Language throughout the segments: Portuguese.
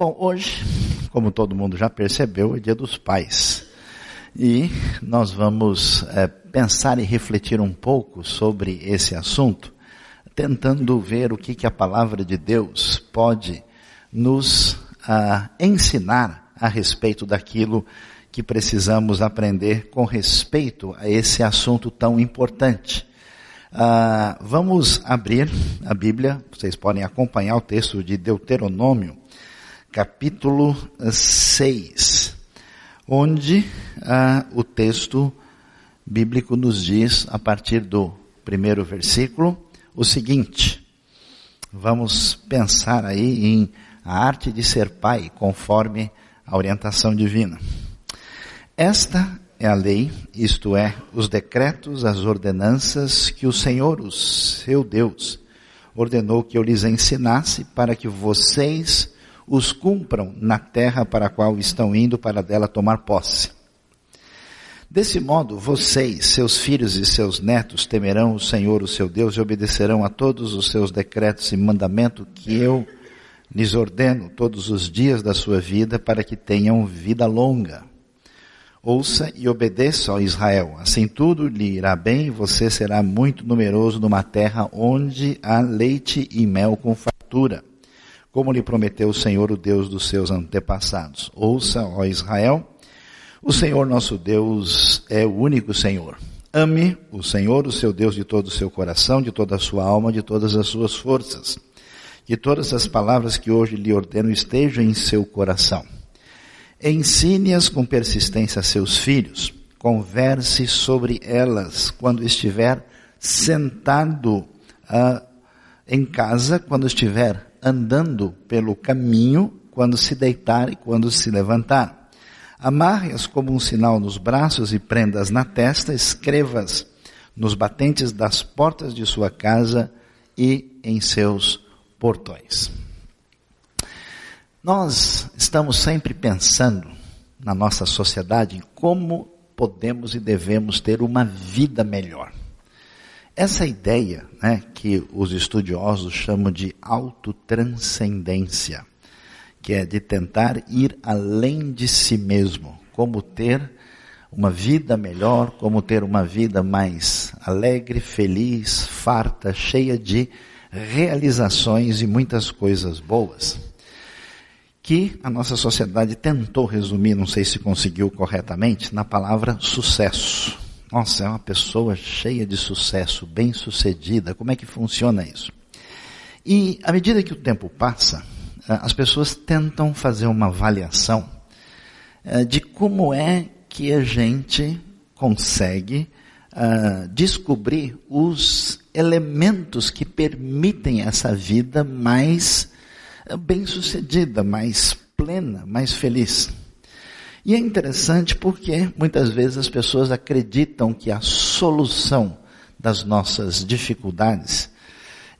Bom, hoje, como todo mundo já percebeu, é dia dos pais. E nós vamos é, pensar e refletir um pouco sobre esse assunto, tentando ver o que, que a palavra de Deus pode nos ah, ensinar a respeito daquilo que precisamos aprender com respeito a esse assunto tão importante. Ah, vamos abrir a Bíblia, vocês podem acompanhar o texto de Deuteronômio, capítulo 6, onde ah, o texto bíblico nos diz, a partir do primeiro versículo, o seguinte. Vamos pensar aí em a arte de ser pai, conforme a orientação divina. Esta é a lei, isto é, os decretos, as ordenanças que o Senhor, o seu Deus, ordenou que eu lhes ensinasse para que vocês os cumpram na terra para a qual estão indo para dela tomar posse. Desse modo, vocês, seus filhos e seus netos temerão o Senhor, o seu Deus, e obedecerão a todos os seus decretos e mandamentos que eu lhes ordeno todos os dias da sua vida para que tenham vida longa. Ouça e obedeça, ó Israel. Assim tudo lhe irá bem e você será muito numeroso numa terra onde há leite e mel com fartura como lhe prometeu o Senhor, o Deus dos seus antepassados. Ouça, ó Israel, o Senhor nosso Deus é o único Senhor. Ame o Senhor, o seu Deus, de todo o seu coração, de toda a sua alma, de todas as suas forças. Que todas as palavras que hoje lhe ordeno estejam em seu coração. Ensine-as com persistência a seus filhos. Converse sobre elas quando estiver sentado uh, em casa, quando estiver andando pelo caminho quando se deitar e quando se levantar. Amarre-as como um sinal nos braços e prendas na testa, escrevas nos batentes das portas de sua casa e em seus portões. Nós estamos sempre pensando na nossa sociedade em como podemos e devemos ter uma vida melhor. Essa ideia, né, que os estudiosos chamam de autotranscendência, que é de tentar ir além de si mesmo, como ter uma vida melhor, como ter uma vida mais alegre, feliz, farta, cheia de realizações e muitas coisas boas. Que a nossa sociedade tentou resumir, não sei se conseguiu corretamente, na palavra sucesso. Nossa, é uma pessoa cheia de sucesso, bem sucedida. Como é que funciona isso? E à medida que o tempo passa, eh, as pessoas tentam fazer uma avaliação eh, de como é que a gente consegue uh, descobrir os elementos que permitem essa vida mais bem sucedida, mais plena, mais feliz. E é interessante porque muitas vezes as pessoas acreditam que a solução das nossas dificuldades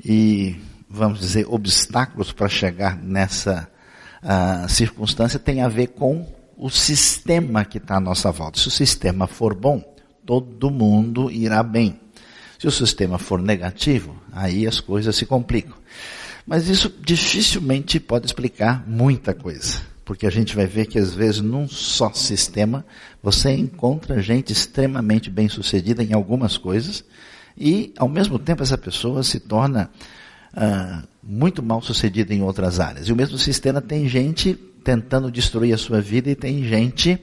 e, vamos dizer, obstáculos para chegar nessa uh, circunstância tem a ver com o sistema que está à nossa volta. Se o sistema for bom, todo mundo irá bem. Se o sistema for negativo, aí as coisas se complicam. Mas isso dificilmente pode explicar muita coisa porque a gente vai ver que às vezes num só sistema você encontra gente extremamente bem sucedida em algumas coisas e ao mesmo tempo essa pessoa se torna uh, muito mal sucedida em outras áreas. E o mesmo sistema tem gente tentando destruir a sua vida e tem gente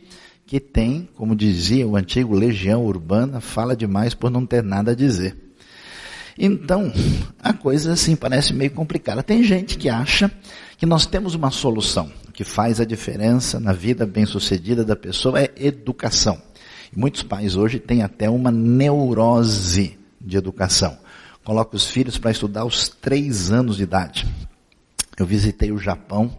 que tem, como dizia o antigo legião urbana, fala demais por não ter nada a dizer. Então, a coisa assim parece meio complicada. Tem gente que acha que nós temos uma solução que faz a diferença na vida bem-sucedida da pessoa é educação. E muitos pais hoje têm até uma neurose de educação. Coloca os filhos para estudar aos três anos de idade. Eu visitei o Japão,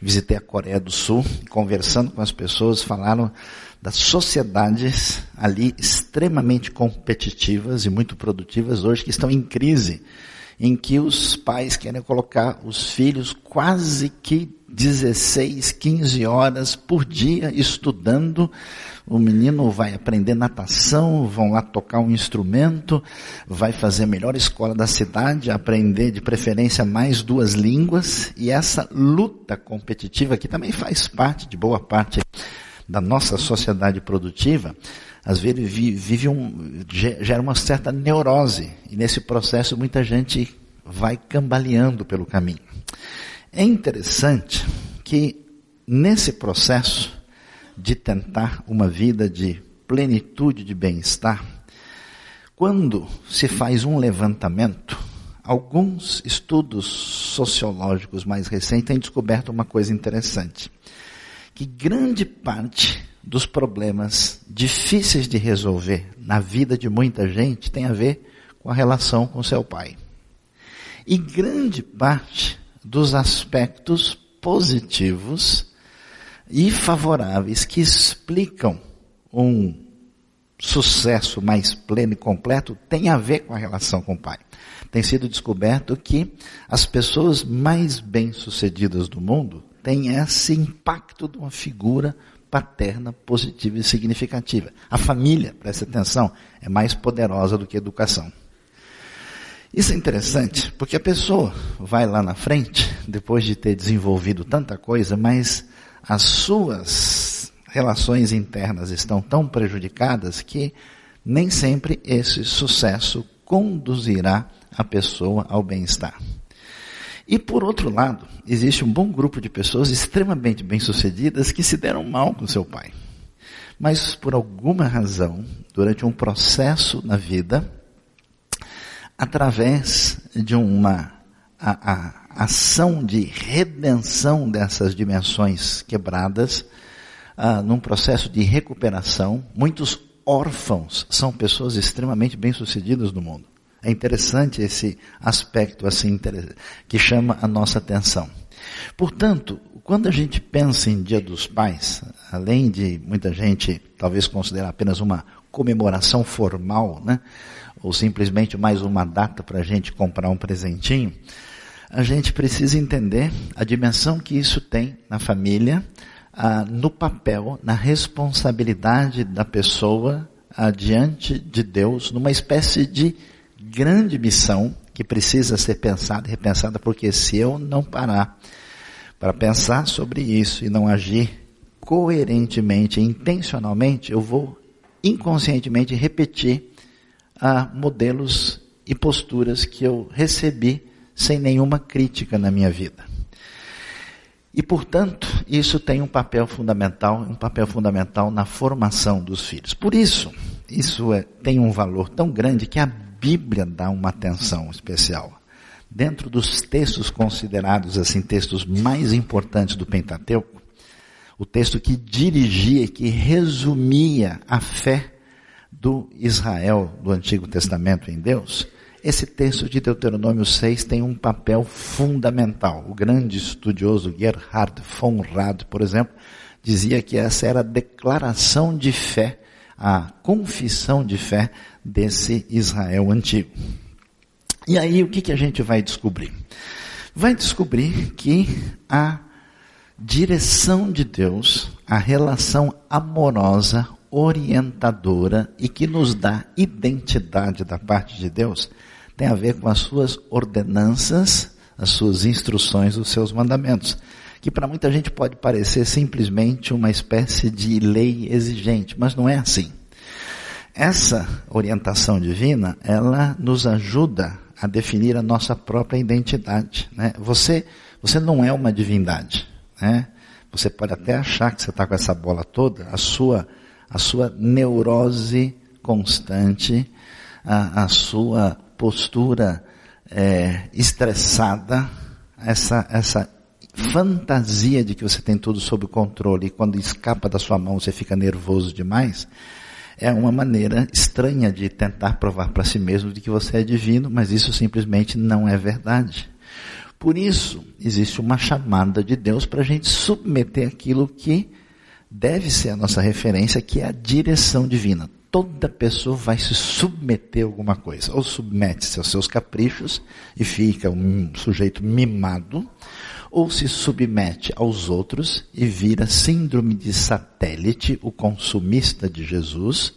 visitei a Coreia do Sul, conversando com as pessoas, falaram das sociedades ali extremamente competitivas e muito produtivas hoje que estão em crise, em que os pais querem colocar os filhos quase que 16, 15 horas por dia estudando. O menino vai aprender natação, vão lá tocar um instrumento, vai fazer a melhor escola da cidade, aprender de preferência mais duas línguas, e essa luta competitiva que também faz parte de boa parte da nossa sociedade produtiva, às vezes vive um, gera uma certa neurose, e nesse processo muita gente vai cambaleando pelo caminho. É interessante que nesse processo de tentar uma vida de plenitude de bem-estar, quando se faz um levantamento, alguns estudos sociológicos mais recentes têm descoberto uma coisa interessante, que grande parte dos problemas difíceis de resolver na vida de muita gente tem a ver com a relação com seu pai. E grande parte dos aspectos positivos e favoráveis que explicam um sucesso mais pleno e completo tem a ver com a relação com o pai. Tem sido descoberto que as pessoas mais bem-sucedidas do mundo têm esse impacto de uma figura paterna positiva e significativa. A família, preste atenção, é mais poderosa do que a educação. Isso é interessante, porque a pessoa vai lá na frente, depois de ter desenvolvido tanta coisa, mas as suas relações internas estão tão prejudicadas que nem sempre esse sucesso conduzirá a pessoa ao bem-estar. E por outro lado, existe um bom grupo de pessoas extremamente bem-sucedidas que se deram mal com seu pai. Mas por alguma razão, durante um processo na vida, através de uma a, a ação de redenção dessas dimensões quebradas, ah, num processo de recuperação, muitos órfãos são pessoas extremamente bem-sucedidas no mundo. É interessante esse aspecto assim que chama a nossa atenção. Portanto, quando a gente pensa em Dia dos Pais, além de muita gente talvez considerar apenas uma comemoração formal, né? ou simplesmente mais uma data para a gente comprar um presentinho, a gente precisa entender a dimensão que isso tem na família, ah, no papel, na responsabilidade da pessoa ah, diante de Deus, numa espécie de grande missão que precisa ser pensada e repensada, porque se eu não parar para pensar sobre isso e não agir coerentemente, intencionalmente, eu vou inconscientemente repetir a modelos e posturas que eu recebi sem nenhuma crítica na minha vida. E, portanto, isso tem um papel fundamental, um papel fundamental na formação dos filhos. Por isso, isso é, tem um valor tão grande que a Bíblia dá uma atenção especial. Dentro dos textos considerados assim textos mais importantes do Pentateuco, o texto que dirigia, que resumia a fé do Israel do Antigo Testamento em Deus, esse texto de Deuteronômio 6 tem um papel fundamental. O grande estudioso Gerhard von Rad, por exemplo, dizia que essa era a declaração de fé, a confissão de fé desse Israel antigo. E aí o que, que a gente vai descobrir? Vai descobrir que a direção de Deus, a relação amorosa, orientadora e que nos dá identidade da parte de Deus tem a ver com as suas ordenanças, as suas instruções, os seus mandamentos. Que para muita gente pode parecer simplesmente uma espécie de lei exigente, mas não é assim. Essa orientação divina, ela nos ajuda a definir a nossa própria identidade. Né? Você, você não é uma divindade. Né? Você pode até achar que você está com essa bola toda, a sua a sua neurose constante, a, a sua postura é, estressada, essa, essa fantasia de que você tem tudo sob controle e quando escapa da sua mão você fica nervoso demais, é uma maneira estranha de tentar provar para si mesmo de que você é divino, mas isso simplesmente não é verdade. Por isso, existe uma chamada de Deus para a gente submeter aquilo que deve ser a nossa referência, que é a direção divina. toda pessoa vai se submeter a alguma coisa. Ou submete-se aos seus caprichos e fica um sujeito mimado, ou se submete aos outros e vira síndrome de satélite, o consumista de Jesus,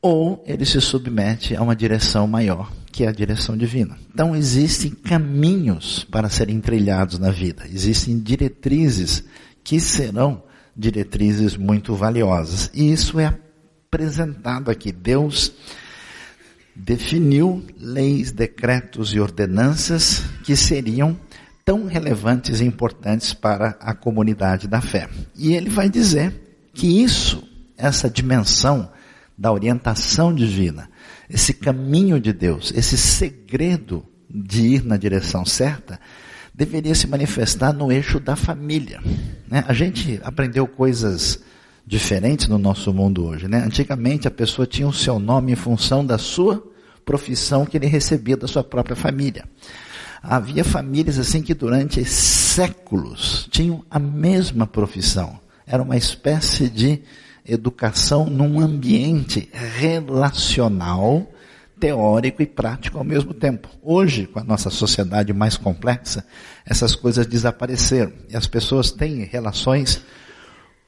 ou ele se submete a uma direção maior, que é a direção divina. Então existem caminhos para serem trilhados na vida, existem diretrizes que serão diretrizes muito valiosas. E isso é apresentado aqui. Deus definiu leis, decretos e ordenanças que seriam tão relevantes e importantes para a comunidade da fé. E ele vai dizer que isso, essa dimensão da orientação divina, esse caminho de Deus, esse segredo de ir na direção certa, deveria se manifestar no eixo da família. Né? A gente aprendeu coisas diferentes no nosso mundo hoje, né? Antigamente a pessoa tinha o seu nome em função da sua profissão que ele recebia da sua própria família. Havia famílias assim que durante séculos tinham a mesma profissão. Era uma espécie de educação num ambiente relacional, teórico e prático ao mesmo tempo. Hoje, com a nossa sociedade mais complexa, essas coisas desapareceram e as pessoas têm relações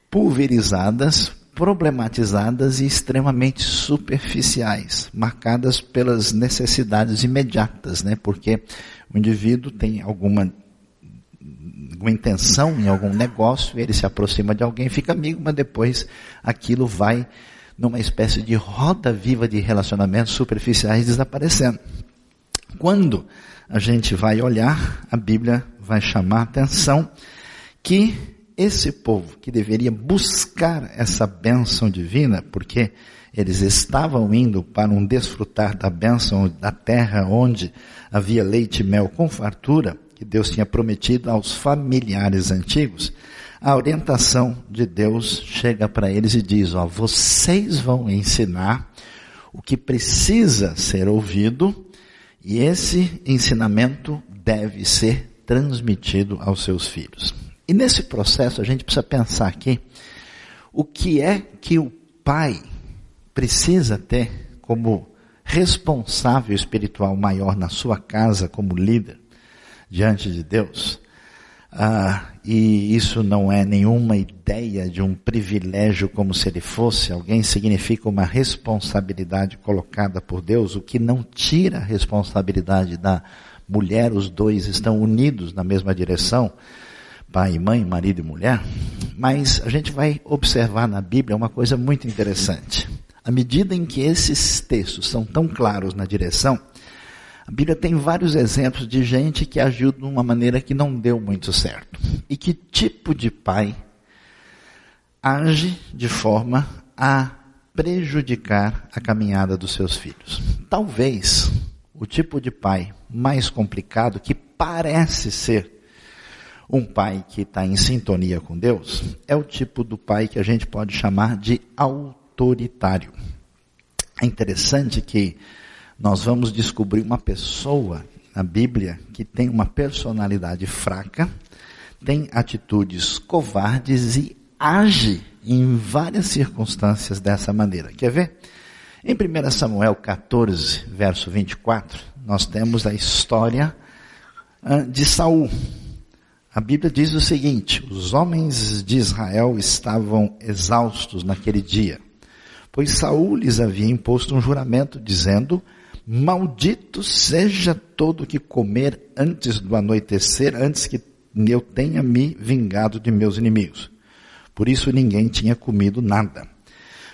pulverizadas, problematizadas e extremamente superficiais, marcadas pelas necessidades imediatas, né? Porque o indivíduo tem alguma alguma intenção em algum negócio, ele se aproxima de alguém, fica amigo, mas depois aquilo vai numa espécie de roda viva de relacionamentos superficiais desaparecendo. Quando a gente vai olhar, a Bíblia vai chamar a atenção que esse povo que deveria buscar essa bênção divina, porque eles estavam indo para um desfrutar da bênção da terra onde havia leite e mel com fartura, que Deus tinha prometido aos familiares antigos, a orientação de Deus chega para eles e diz, ó, vocês vão ensinar o que precisa ser ouvido e esse ensinamento deve ser transmitido aos seus filhos. E nesse processo a gente precisa pensar aqui o que é que o pai precisa ter como responsável espiritual maior na sua casa como líder diante de Deus. Ah, e isso não é nenhuma ideia de um privilégio como se ele fosse. Alguém, significa uma responsabilidade colocada por Deus, o que não tira a responsabilidade da mulher, os dois estão unidos na mesma direção pai e mãe, marido e mulher, mas a gente vai observar na Bíblia uma coisa muito interessante. À medida em que esses textos são tão claros na direção, a Bíblia tem vários exemplos de gente que agiu de uma maneira que não deu muito certo. E que tipo de pai age de forma a prejudicar a caminhada dos seus filhos. Talvez o tipo de pai mais complicado que parece ser um pai que está em sintonia com Deus é o tipo do pai que a gente pode chamar de autoritário. É interessante que nós vamos descobrir uma pessoa na Bíblia que tem uma personalidade fraca, tem atitudes covardes e age em várias circunstâncias dessa maneira. Quer ver? Em 1 Samuel 14, verso 24, nós temos a história de Saul. A Bíblia diz o seguinte: os homens de Israel estavam exaustos naquele dia, pois Saul lhes havia imposto um juramento dizendo: Maldito seja todo que comer antes do anoitecer, antes que eu tenha me vingado de meus inimigos. Por isso ninguém tinha comido nada.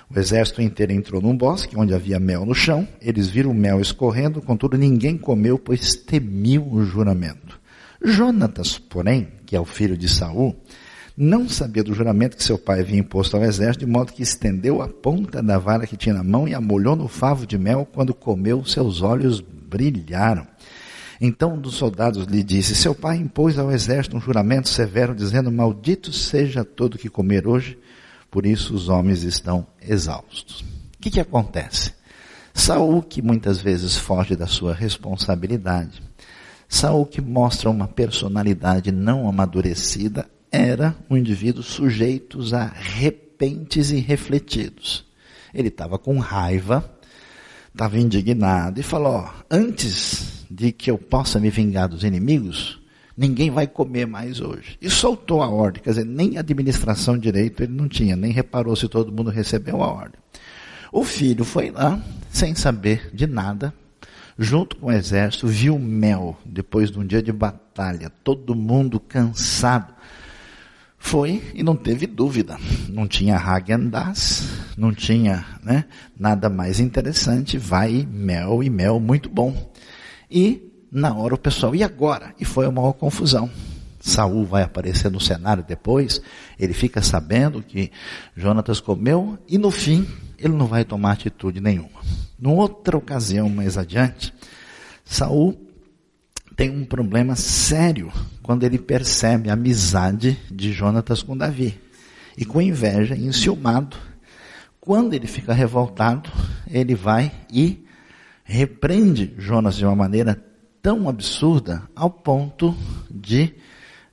O exército inteiro entrou num bosque onde havia mel no chão. Eles viram o mel escorrendo, contudo ninguém comeu, pois temiam o juramento. Jonatas, porém, que é o filho de Saul, não sabia do juramento que seu pai havia imposto ao exército, de modo que estendeu a ponta da vara que tinha na mão e a molhou no favo de mel. Quando comeu, seus olhos brilharam. Então um dos soldados lhe disse: Seu pai impôs ao exército um juramento severo, dizendo: Maldito seja todo que comer hoje, por isso os homens estão exaustos. O que, que acontece? Saul, que muitas vezes foge da sua responsabilidade, Saul, que mostra uma personalidade não amadurecida, era um indivíduo sujeito a repentes e refletidos. Ele estava com raiva, estava indignado e falou: ó, antes de que eu possa me vingar dos inimigos, ninguém vai comer mais hoje. E soltou a ordem, quer dizer, nem administração direito ele não tinha, nem reparou se todo mundo recebeu a ordem. O filho foi lá, sem saber de nada, junto com o exército, viu mel, depois de um dia de batalha, todo mundo cansado. Foi e não teve dúvida. Não tinha Hagendas, não tinha né, nada mais interessante. Vai mel e mel muito bom. E na hora o pessoal, e agora? E foi uma maior confusão. Saul vai aparecer no cenário depois, ele fica sabendo que Jonatas comeu e no fim ele não vai tomar atitude nenhuma. Numa outra ocasião mais adiante, Saul tem um problema sério quando ele percebe a amizade de Jonatas com Davi. E com inveja, enciumado, quando ele fica revoltado, ele vai e repreende Jonas de uma maneira tão absurda ao ponto de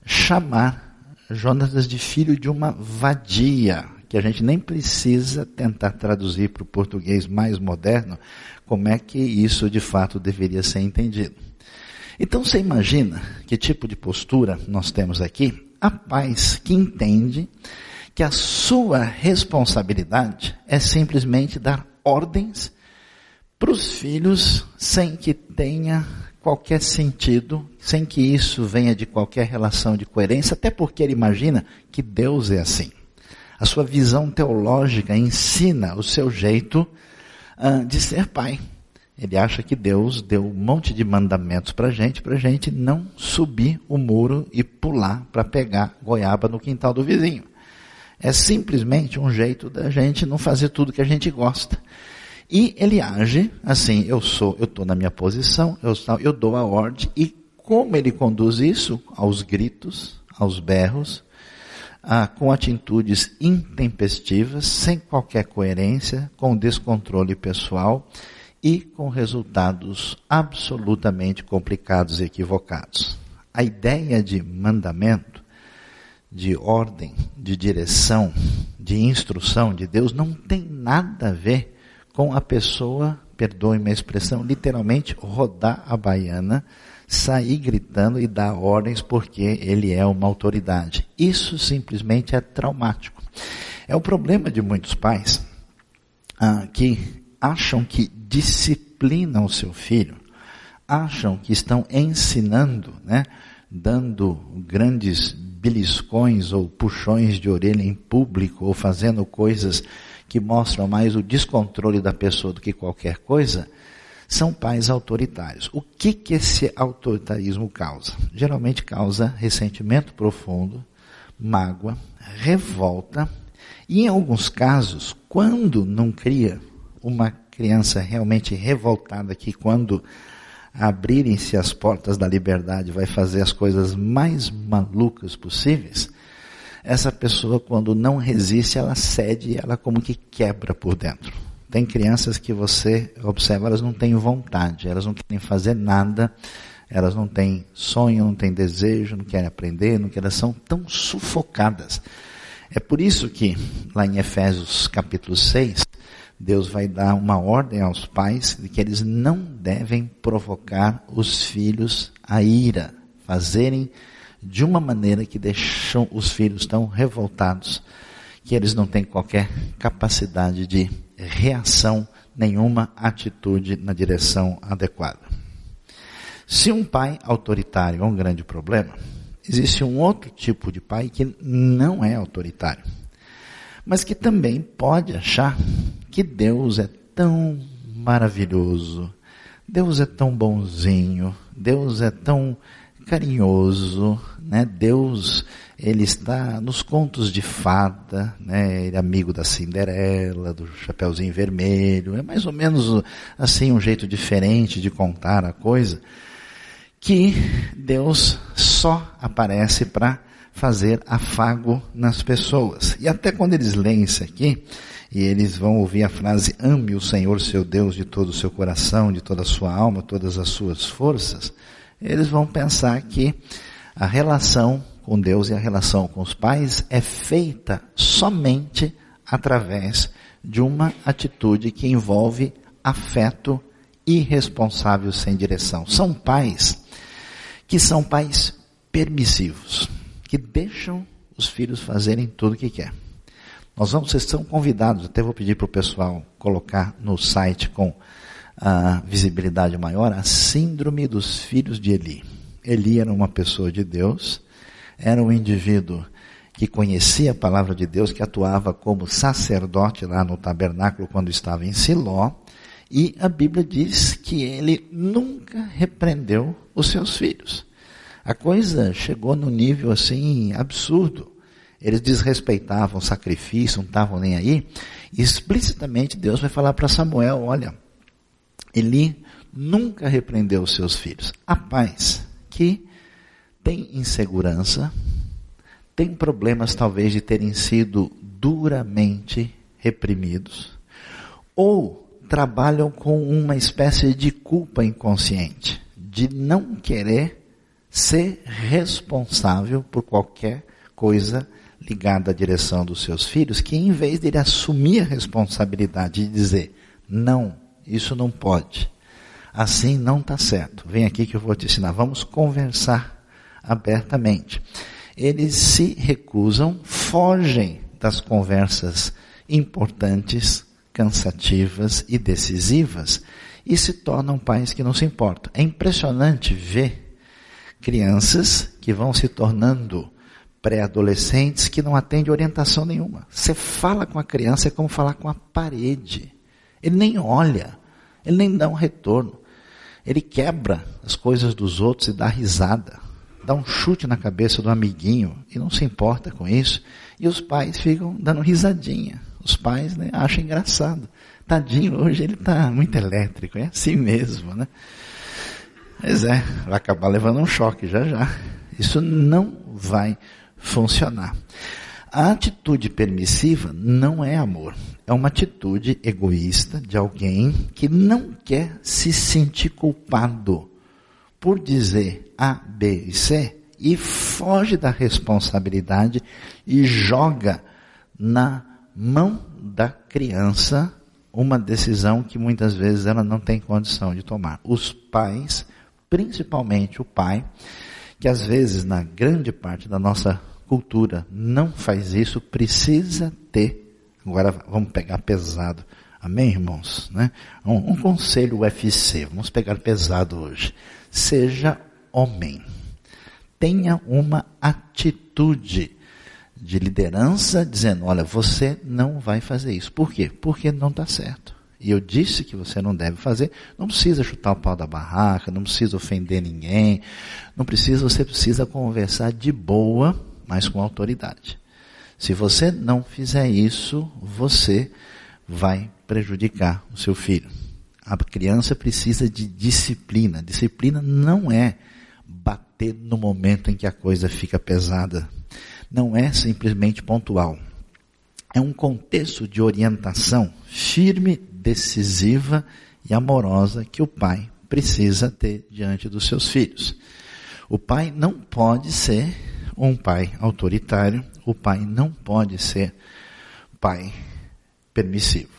chamar Jonas de filho de uma vadia, que a gente nem precisa tentar traduzir para o português mais moderno como é que isso de fato deveria ser entendido. Então você imagina que tipo de postura nós temos aqui? A paz que entende que a sua responsabilidade é simplesmente dar ordens para os filhos sem que tenha qualquer sentido, sem que isso venha de qualquer relação de coerência, até porque ele imagina que Deus é assim. A sua visão teológica ensina o seu jeito uh, de ser pai. Ele acha que Deus deu um monte de mandamentos para gente, para gente não subir o muro e pular para pegar goiaba no quintal do vizinho. É simplesmente um jeito da gente não fazer tudo que a gente gosta. E ele age assim, eu sou, eu estou na minha posição, eu, eu dou a ordem, e como ele conduz isso? Aos gritos, aos berros, ah, com atitudes intempestivas, sem qualquer coerência, com descontrole pessoal e com resultados absolutamente complicados e equivocados. A ideia de mandamento, de ordem, de direção, de instrução de Deus não tem nada a ver com a pessoa, perdoe-me a expressão, literalmente rodar a baiana, sair gritando e dar ordens porque ele é uma autoridade. Isso simplesmente é traumático. É o problema de muitos pais ah, que acham que disciplinam o seu filho, acham que estão ensinando, né, dando grandes beliscões ou puxões de orelha em público ou fazendo coisas que mostram mais o descontrole da pessoa do que qualquer coisa, são pais autoritários. O que que esse autoritarismo causa? Geralmente causa ressentimento profundo, mágoa, revolta e em alguns casos, quando não cria uma criança realmente revoltada que quando abrirem-se as portas da liberdade vai fazer as coisas mais malucas possíveis, essa pessoa quando não resiste, ela cede ela como que quebra por dentro. Tem crianças que você observa, elas não têm vontade, elas não querem fazer nada, elas não têm sonho, não têm desejo, não querem aprender, não querem, elas são tão sufocadas. É por isso que, lá em Efésios capítulo 6, Deus vai dar uma ordem aos pais de que eles não devem provocar os filhos a ira, fazerem de uma maneira que deixam os filhos tão revoltados que eles não têm qualquer capacidade de reação, nenhuma atitude na direção adequada. Se um pai autoritário é um grande problema, existe um outro tipo de pai que não é autoritário, mas que também pode achar que Deus é tão maravilhoso, Deus é tão bonzinho, Deus é tão carinhoso, né? Deus, ele está nos contos de fada, né? Ele é amigo da Cinderela, do Chapeuzinho Vermelho, é mais ou menos assim um jeito diferente de contar a coisa, que Deus só aparece para fazer afago nas pessoas. E até quando eles leem isso aqui, e eles vão ouvir a frase, ame o Senhor seu Deus de todo o seu coração, de toda a sua alma, todas as suas forças, eles vão pensar que a relação com Deus e a relação com os pais é feita somente através de uma atitude que envolve afeto irresponsável sem direção. São pais que são pais permissivos, que deixam os filhos fazerem tudo o que quer. Nós vamos, vocês são convidados, até vou pedir para o pessoal colocar no site com a visibilidade maior, a síndrome dos filhos de Eli. Eli era uma pessoa de Deus, era um indivíduo que conhecia a palavra de Deus, que atuava como sacerdote lá no tabernáculo quando estava em Siló, e a Bíblia diz que ele nunca repreendeu os seus filhos. A coisa chegou no nível assim absurdo. Eles desrespeitavam o sacrifício, não estavam nem aí. E explicitamente Deus vai falar para Samuel: olha, Eli nunca repreendeu os seus filhos. Há pais que têm insegurança, têm problemas talvez de terem sido duramente reprimidos, ou trabalham com uma espécie de culpa inconsciente, de não querer ser responsável por qualquer coisa ligada à direção dos seus filhos, que em vez de ele assumir a responsabilidade e dizer, não, isso não pode, assim não está certo, vem aqui que eu vou te ensinar, vamos conversar abertamente. Eles se recusam, fogem das conversas importantes, cansativas e decisivas e se tornam pais que não se importam. É impressionante ver crianças que vão se tornando pré-adolescentes que não atendem orientação nenhuma. Você fala com a criança é como falar com a parede. Ele nem olha, ele nem dá um retorno. Ele quebra as coisas dos outros e dá risada. Dá um chute na cabeça do amiguinho e não se importa com isso. E os pais ficam dando risadinha. Os pais né, acham engraçado. Tadinho, hoje ele está muito elétrico, é assim mesmo, né? Mas é, vai acabar levando um choque já já. Isso não vai funcionar. A atitude permissiva não é amor. É uma atitude egoísta de alguém que não quer se sentir culpado por dizer A, B e C e foge da responsabilidade e joga na mão da criança uma decisão que muitas vezes ela não tem condição de tomar. Os pais, principalmente o pai, que às vezes na grande parte da nossa cultura não faz isso, precisa ter. Agora vamos pegar pesado. Amém, irmãos? Né? Um, um conselho UFC, vamos pegar pesado hoje. Seja homem. Tenha uma atitude de liderança dizendo, olha, você não vai fazer isso. Por quê? Porque não está certo. E eu disse que você não deve fazer. Não precisa chutar o pau da barraca, não precisa ofender ninguém, não precisa, você precisa conversar de boa mas com autoridade. Se você não fizer isso, você vai prejudicar o seu filho. A criança precisa de disciplina. Disciplina não é bater no momento em que a coisa fica pesada. Não é simplesmente pontual. É um contexto de orientação firme, decisiva e amorosa que o pai precisa ter diante dos seus filhos. O pai não pode ser um pai autoritário, o pai não pode ser pai permissivo.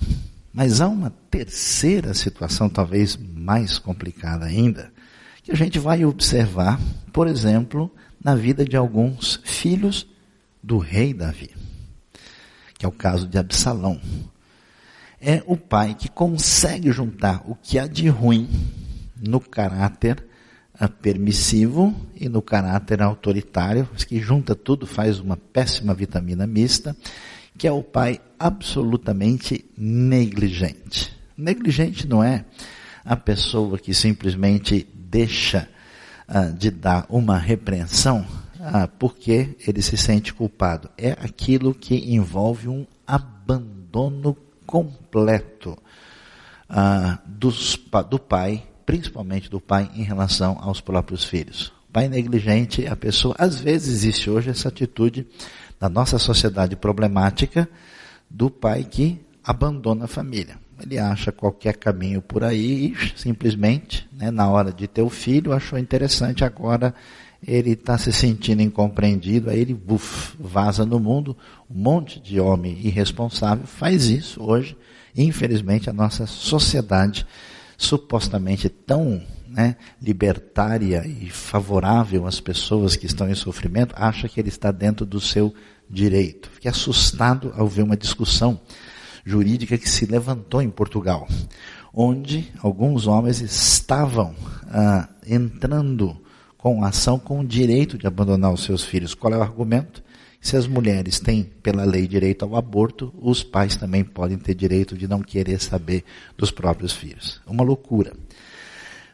Mas há uma terceira situação, talvez mais complicada ainda, que a gente vai observar, por exemplo, na vida de alguns filhos do rei Davi, que é o caso de Absalão. É o pai que consegue juntar o que há de ruim no caráter permissivo e no caráter autoritário, que junta tudo, faz uma péssima vitamina mista, que é o pai absolutamente negligente. Negligente não é a pessoa que simplesmente deixa uh, de dar uma repreensão uh, porque ele se sente culpado. É aquilo que envolve um abandono completo uh, dos, do pai principalmente do pai em relação aos próprios filhos. pai negligente, a pessoa, às vezes existe hoje essa atitude na nossa sociedade problemática do pai que abandona a família. Ele acha qualquer caminho por aí e simplesmente, né, na hora de ter o filho, achou interessante agora ele está se sentindo incompreendido, aí ele buf, vaza no mundo. Um monte de homem irresponsável faz isso hoje. Infelizmente, a nossa sociedade, supostamente tão né, libertária e favorável às pessoas que estão em sofrimento, acha que ele está dentro do seu direito. Fiquei assustado ao ver uma discussão jurídica que se levantou em Portugal, onde alguns homens estavam ah, entrando com ação com o direito de abandonar os seus filhos. Qual é o argumento? Se as mulheres têm, pela lei, direito ao aborto, os pais também podem ter direito de não querer saber dos próprios filhos. Uma loucura.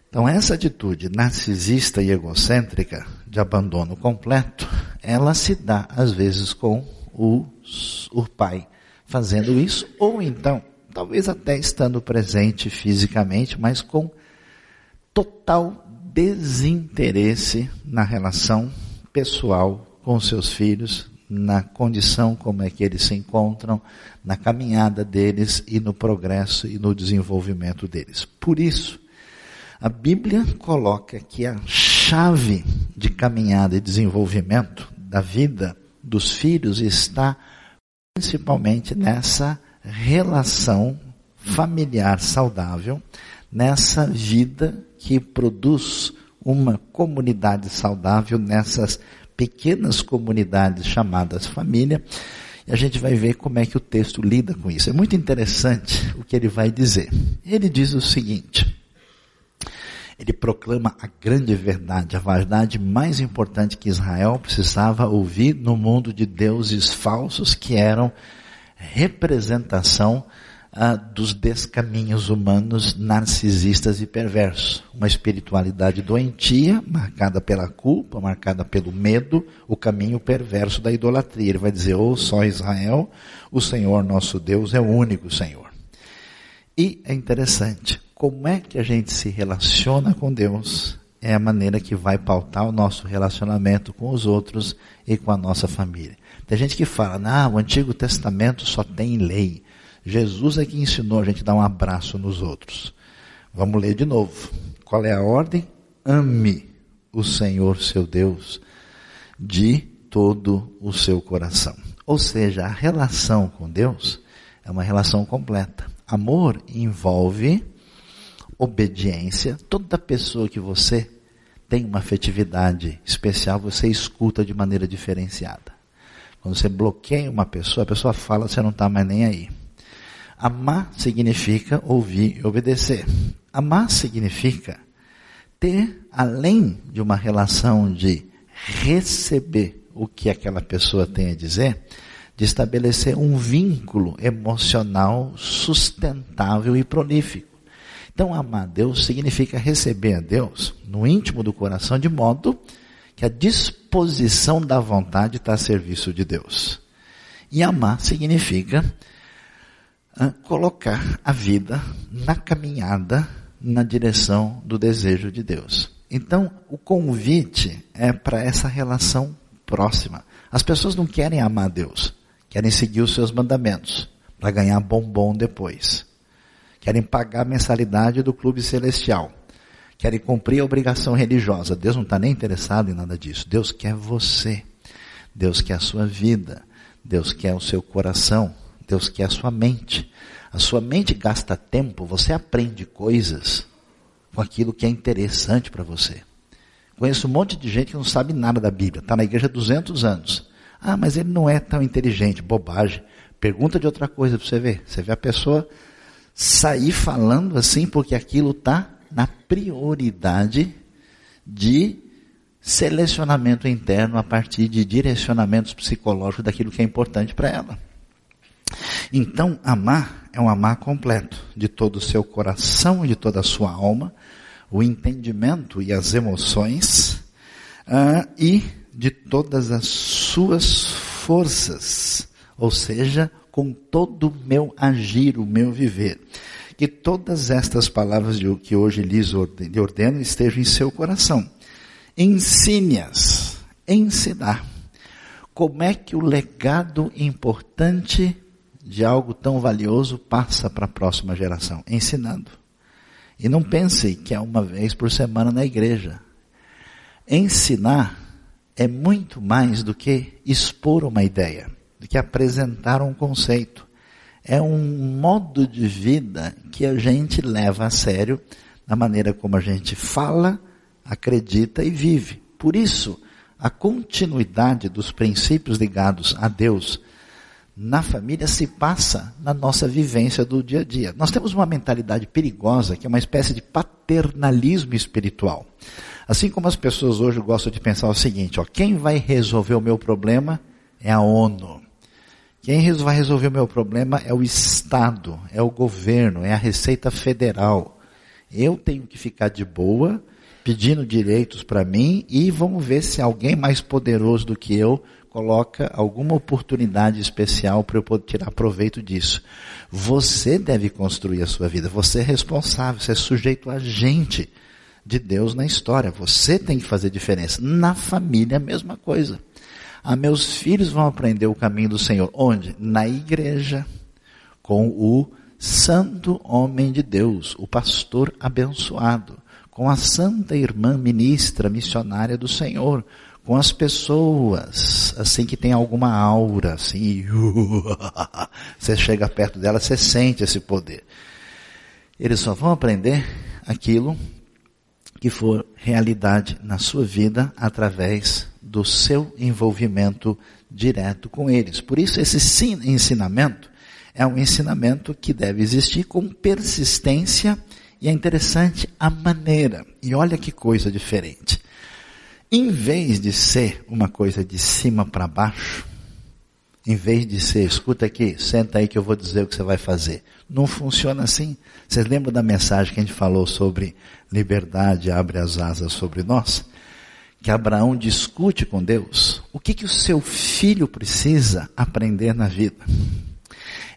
Então, essa atitude narcisista e egocêntrica de abandono completo, ela se dá, às vezes, com o, o pai fazendo isso, ou então, talvez até estando presente fisicamente, mas com total desinteresse na relação pessoal com seus filhos, na condição como é que eles se encontram, na caminhada deles e no progresso e no desenvolvimento deles. Por isso, a Bíblia coloca que a chave de caminhada e desenvolvimento da vida dos filhos está principalmente nessa relação familiar saudável, nessa vida que produz uma comunidade saudável nessas pequenas comunidades chamadas família. E a gente vai ver como é que o texto lida com isso. É muito interessante o que ele vai dizer. Ele diz o seguinte: ele proclama a grande verdade, a verdade mais importante que Israel precisava ouvir no mundo de deuses falsos que eram representação dos descaminhos humanos narcisistas e perversos. Uma espiritualidade doentia, marcada pela culpa, marcada pelo medo, o caminho perverso da idolatria. Ele vai dizer, ou oh, só Israel, o Senhor nosso Deus é o único Senhor. E é interessante, como é que a gente se relaciona com Deus é a maneira que vai pautar o nosso relacionamento com os outros e com a nossa família. Tem gente que fala, ah, o Antigo Testamento só tem lei. Jesus é que ensinou a gente a dar um abraço nos outros. Vamos ler de novo. Qual é a ordem? Ame o Senhor seu Deus de todo o seu coração. Ou seja, a relação com Deus é uma relação completa. Amor envolve obediência, toda pessoa que você tem uma afetividade especial, você escuta de maneira diferenciada. Quando você bloqueia uma pessoa, a pessoa fala, você não está mais nem aí. Amar significa ouvir e obedecer. Amar significa ter, além de uma relação de receber o que aquela pessoa tem a dizer, de estabelecer um vínculo emocional sustentável e prolífico. Então, amar a Deus significa receber a Deus no íntimo do coração, de modo que a disposição da vontade está a serviço de Deus. E amar significa colocar a vida na caminhada na direção do desejo de Deus. Então, o convite é para essa relação próxima. As pessoas não querem amar Deus, querem seguir os seus mandamentos para ganhar bombom depois querem pagar a mensalidade do clube celestial, querem cumprir a obrigação religiosa. Deus não está nem interessado em nada disso. Deus quer você. Deus quer a sua vida. Deus quer o seu coração. Deus quer a sua mente. A sua mente gasta tempo, você aprende coisas com aquilo que é interessante para você. Conheço um monte de gente que não sabe nada da Bíblia, está na igreja há 200 anos. Ah, mas ele não é tão inteligente, bobagem. Pergunta de outra coisa para você ver. Você vê a pessoa sair falando assim, porque aquilo está na prioridade de selecionamento interno a partir de direcionamentos psicológicos daquilo que é importante para ela. Então, amar é um amar completo, de todo o seu coração e de toda a sua alma, o entendimento e as emoções, uh, e de todas as suas forças, ou seja, com todo o meu agir, o meu viver. Que todas estas palavras que hoje lhes ordeno estejam em seu coração. Ensine-as, ensinar. Como é que o legado importante de algo tão valioso passa para a próxima geração? Ensinando. E não pense que é uma vez por semana na igreja. Ensinar é muito mais do que expor uma ideia, do que apresentar um conceito. É um modo de vida que a gente leva a sério na maneira como a gente fala, acredita e vive. Por isso, a continuidade dos princípios ligados a Deus na família se passa na nossa vivência do dia a dia. Nós temos uma mentalidade perigosa que é uma espécie de paternalismo espiritual. Assim como as pessoas hoje gostam de pensar o seguinte, ó, quem vai resolver o meu problema é a ONU. Quem vai resolver o meu problema é o Estado, é o governo, é a Receita Federal. Eu tenho que ficar de boa, pedindo direitos para mim e vamos ver se alguém mais poderoso do que eu coloca alguma oportunidade especial para eu poder tirar proveito disso. Você deve construir a sua vida. Você é responsável, você é sujeito a agente de Deus na história. Você tem que fazer diferença. Na família, a mesma coisa. Ah, meus filhos vão aprender o caminho do Senhor. Onde? Na igreja, com o santo homem de Deus, o pastor abençoado, com a santa irmã ministra, missionária do Senhor, com as pessoas, assim que tem alguma aura, assim, você chega perto dela, você sente esse poder. Eles só vão aprender aquilo que for realidade na sua vida através do seu envolvimento direto com eles. Por isso esse ensinamento é um ensinamento que deve existir com persistência e é interessante a maneira. E olha que coisa diferente. Em vez de ser uma coisa de cima para baixo, em vez de ser, escuta aqui, senta aí que eu vou dizer o que você vai fazer. Não funciona assim. Vocês lembram da mensagem que a gente falou sobre liberdade abre as asas sobre nós? Que Abraão discute com Deus. O que que o seu filho precisa aprender na vida?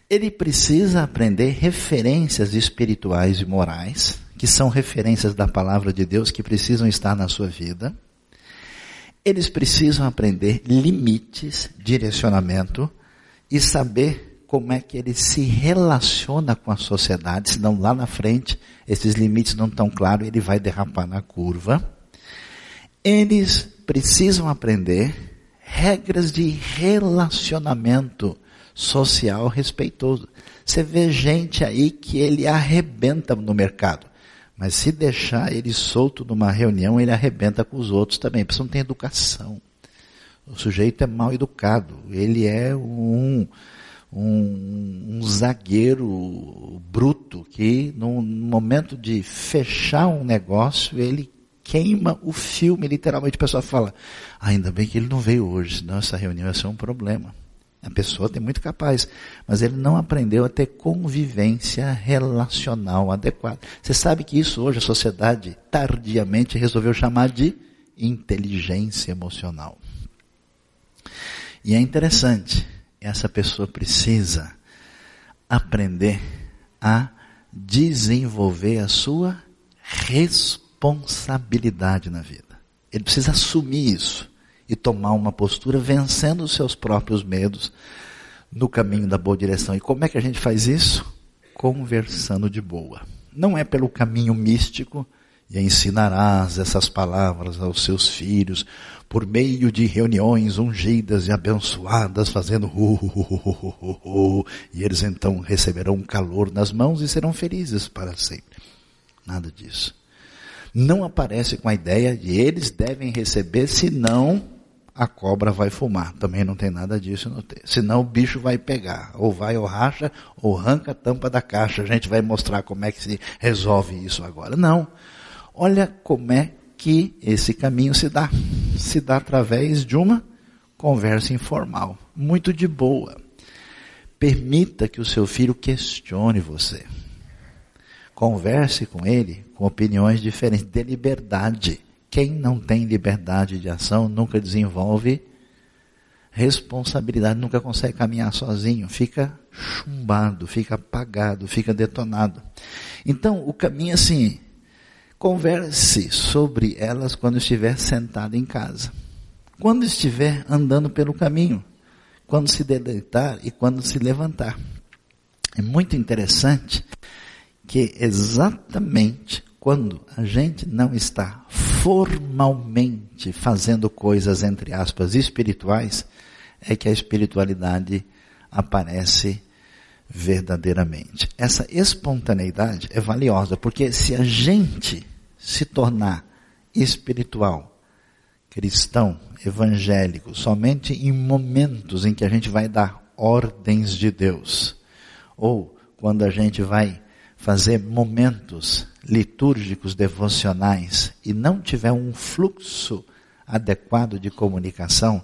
Ele precisa aprender referências espirituais e morais, que são referências da palavra de Deus que precisam estar na sua vida eles precisam aprender limites, direcionamento e saber como é que ele se relaciona com a sociedade, senão lá na frente esses limites não estão claros, ele vai derrapar na curva. Eles precisam aprender regras de relacionamento social respeitoso. Você vê gente aí que ele arrebenta no mercado. Mas se deixar ele solto numa reunião, ele arrebenta com os outros também. Porque não tem educação. O sujeito é mal educado. Ele é um, um, um zagueiro bruto que no momento de fechar um negócio, ele queima o filme, literalmente. A pessoa fala, ah, ainda bem que ele não veio hoje, senão essa reunião ia ser um problema. A pessoa tem muito capaz, mas ele não aprendeu a ter convivência relacional adequada. Você sabe que isso hoje a sociedade tardiamente resolveu chamar de inteligência emocional. E é interessante, essa pessoa precisa aprender a desenvolver a sua responsabilidade na vida. Ele precisa assumir isso e tomar uma postura vencendo os seus próprios medos no caminho da boa direção. E como é que a gente faz isso? Conversando de boa. Não é pelo caminho místico, e ensinarás essas palavras aos seus filhos por meio de reuniões ungidas e abençoadas, fazendo hu, hu, hu, e eles então receberão calor nas mãos e serão felizes para sempre. Nada disso. Não aparece com a ideia de eles devem receber, senão a cobra vai fumar. Também não tem nada disso no texto. Senão o bicho vai pegar. Ou vai ou racha, ou arranca a tampa da caixa. A gente vai mostrar como é que se resolve isso agora. Não. Olha como é que esse caminho se dá. Se dá através de uma conversa informal. Muito de boa. Permita que o seu filho questione você. Converse com ele com opiniões diferentes. Dê liberdade. Quem não tem liberdade de ação nunca desenvolve responsabilidade, nunca consegue caminhar sozinho, fica chumbado, fica apagado, fica detonado. Então, o caminho é assim, converse sobre elas quando estiver sentado em casa. Quando estiver andando pelo caminho, quando se deleitar e quando se levantar. É muito interessante que exatamente quando a gente não está formalmente fazendo coisas, entre aspas, espirituais, é que a espiritualidade aparece verdadeiramente. Essa espontaneidade é valiosa, porque se a gente se tornar espiritual, cristão, evangélico, somente em momentos em que a gente vai dar ordens de Deus, ou quando a gente vai fazer momentos litúrgicos devocionais e não tiver um fluxo adequado de comunicação,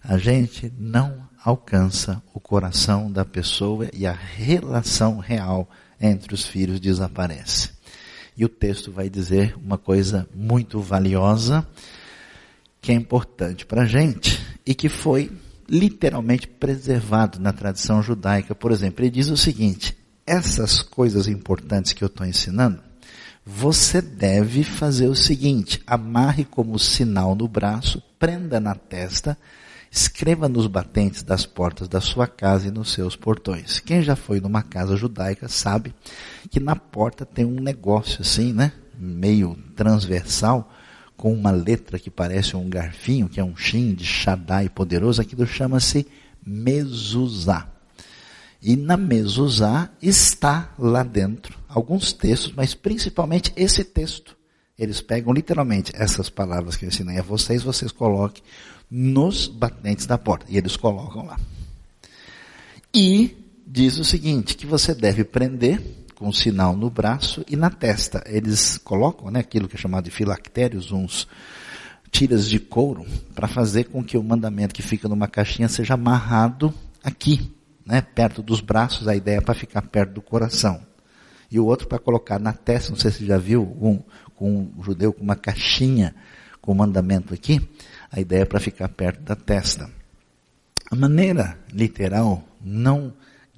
a gente não alcança o coração da pessoa e a relação real entre os filhos desaparece. E o texto vai dizer uma coisa muito valiosa, que é importante para a gente e que foi literalmente preservado na tradição judaica. Por exemplo, ele diz o seguinte: essas coisas importantes que eu estou ensinando, você deve fazer o seguinte: amarre como sinal no braço, prenda na testa, escreva nos batentes das portas da sua casa e nos seus portões. Quem já foi numa casa judaica sabe que na porta tem um negócio assim, né? Meio transversal, com uma letra que parece um garfinho, que é um shin de Shaddai poderoso, aquilo chama-se mezuzá. E na mezuzá está lá dentro alguns textos, mas principalmente esse texto. Eles pegam literalmente essas palavras que eu ensinei a vocês, vocês coloquem nos batentes da porta. E eles colocam lá. E diz o seguinte, que você deve prender com um sinal no braço e na testa. Eles colocam, né, aquilo que é chamado de filactérios, uns tiras de couro, para fazer com que o mandamento que fica numa caixinha seja amarrado aqui, né, perto dos braços, a ideia é para ficar perto do coração. E o outro para colocar na testa, não sei se você já viu, um, com um judeu com uma caixinha com o mandamento aqui, a ideia é para ficar perto da testa. A maneira literal não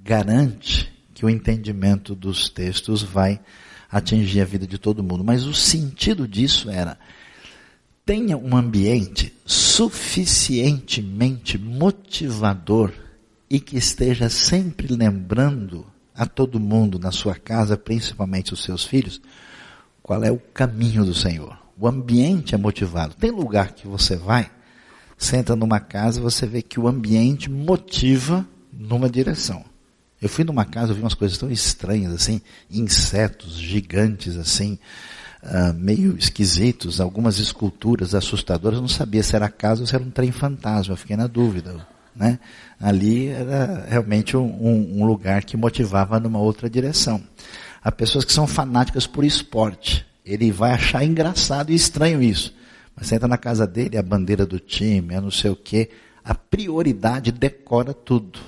garante que o entendimento dos textos vai atingir a vida de todo mundo, mas o sentido disso era tenha um ambiente suficientemente motivador e que esteja sempre lembrando a todo mundo na sua casa, principalmente os seus filhos, qual é o caminho do Senhor. O ambiente é motivado. Tem lugar que você vai, senta numa casa, você vê que o ambiente motiva numa direção. Eu fui numa casa, eu vi umas coisas tão estranhas assim, insetos gigantes assim, uh, meio esquisitos, algumas esculturas assustadoras. Eu não sabia se era casa ou se era um trem fantasma. Eu fiquei na dúvida né? Ali era realmente um, um lugar que motivava numa outra direção. Há pessoas que são fanáticas por esporte. Ele vai achar engraçado e estranho isso. Mas você entra na casa dele, a bandeira do time, é não sei o quê. A prioridade decora tudo.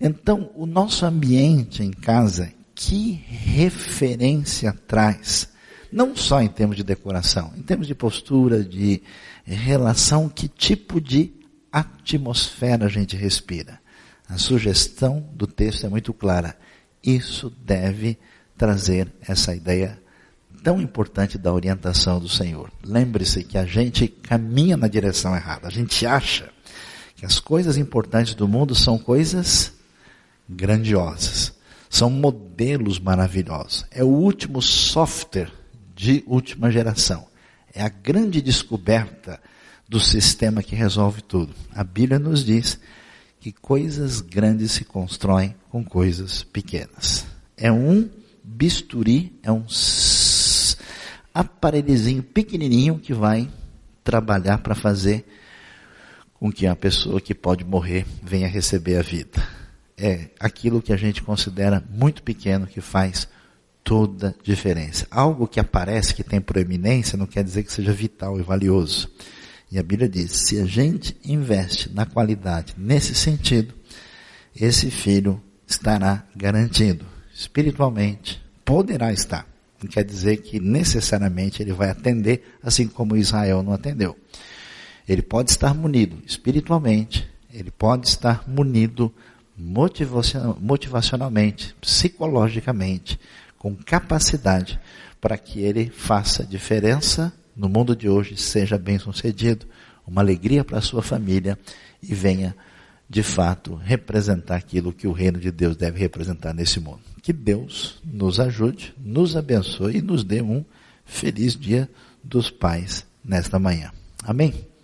Então, o nosso ambiente em casa, que referência traz? Não só em termos de decoração, em termos de postura, de relação, que tipo de atmosfera a gente respira. A sugestão do texto é muito clara. Isso deve trazer essa ideia tão importante da orientação do Senhor. Lembre-se que a gente caminha na direção errada. A gente acha que as coisas importantes do mundo são coisas grandiosas. São modelos maravilhosos. É o último software de última geração. É a grande descoberta do sistema que resolve tudo. A Bíblia nos diz que coisas grandes se constroem com coisas pequenas. É um bisturi, é um aparelhozinho pequenininho que vai trabalhar para fazer com que a pessoa que pode morrer venha receber a vida. É aquilo que a gente considera muito pequeno que faz toda a diferença. Algo que aparece que tem proeminência não quer dizer que seja vital e valioso. E a Bíblia diz: se a gente investe na qualidade nesse sentido, esse filho estará garantido espiritualmente, poderá estar. Não quer dizer que necessariamente ele vai atender, assim como Israel não atendeu. Ele pode estar munido espiritualmente, ele pode estar munido motivacionalmente, psicologicamente, com capacidade para que ele faça diferença no mundo de hoje seja bem sucedido, uma alegria para a sua família e venha de fato representar aquilo que o reino de Deus deve representar nesse mundo. Que Deus nos ajude, nos abençoe e nos dê um Feliz Dia dos Pais nesta manhã. Amém?